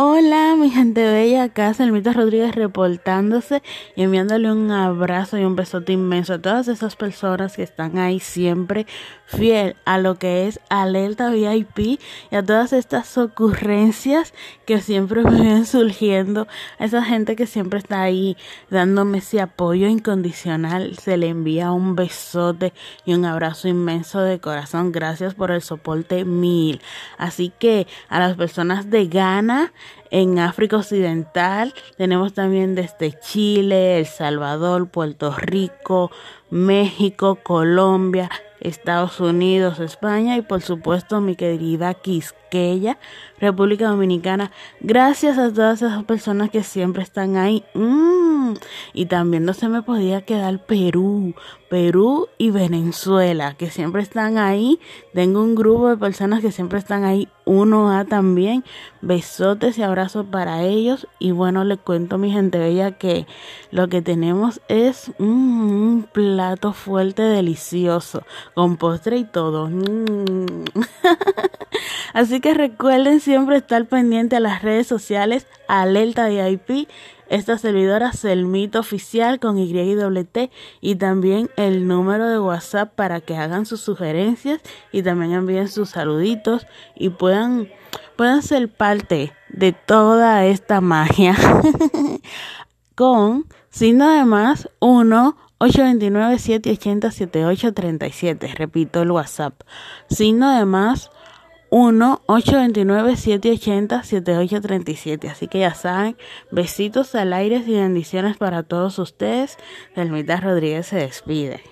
Hola, mi gente bella, acá Selmita Rodríguez reportándose y enviándole un abrazo y un besote inmenso a todas esas personas que están ahí siempre fiel a lo que es Alerta VIP y a todas estas ocurrencias que siempre me ven surgiendo, a esa gente que siempre está ahí dándome ese apoyo incondicional, se le envía un besote y un abrazo inmenso de corazón, gracias por el soporte mil. Así que a las personas de Ghana, en África Occidental. Tenemos también desde Chile, El Salvador, Puerto Rico, México, Colombia, Estados Unidos, España y por supuesto mi querida Quisqueya, República Dominicana. Gracias a todas esas personas que siempre están ahí. Mm. Y también no se me podía quedar Perú, Perú y Venezuela, que siempre están ahí. Tengo un grupo de personas que siempre están ahí. Uno a también. Besotes y abrazos para ellos. Y bueno, les cuento mi gente bella que lo que tenemos es mm, un plato fuerte, delicioso, con postre y todo. Mm. Así que recuerden siempre estar pendiente a las redes sociales, Alerta VIP esta servidora Selmito Oficial con Y y T y también el número de WhatsApp para que hagan sus sugerencias y también envíen sus saluditos y puedan, puedan ser parte de toda esta magia. Con signo de más 1 829 780 7837 repito el WhatsApp. Signo de más 1-829-780-7837. Así que ya saben, besitos al aire y bendiciones para todos ustedes. Delmita Rodríguez se despide.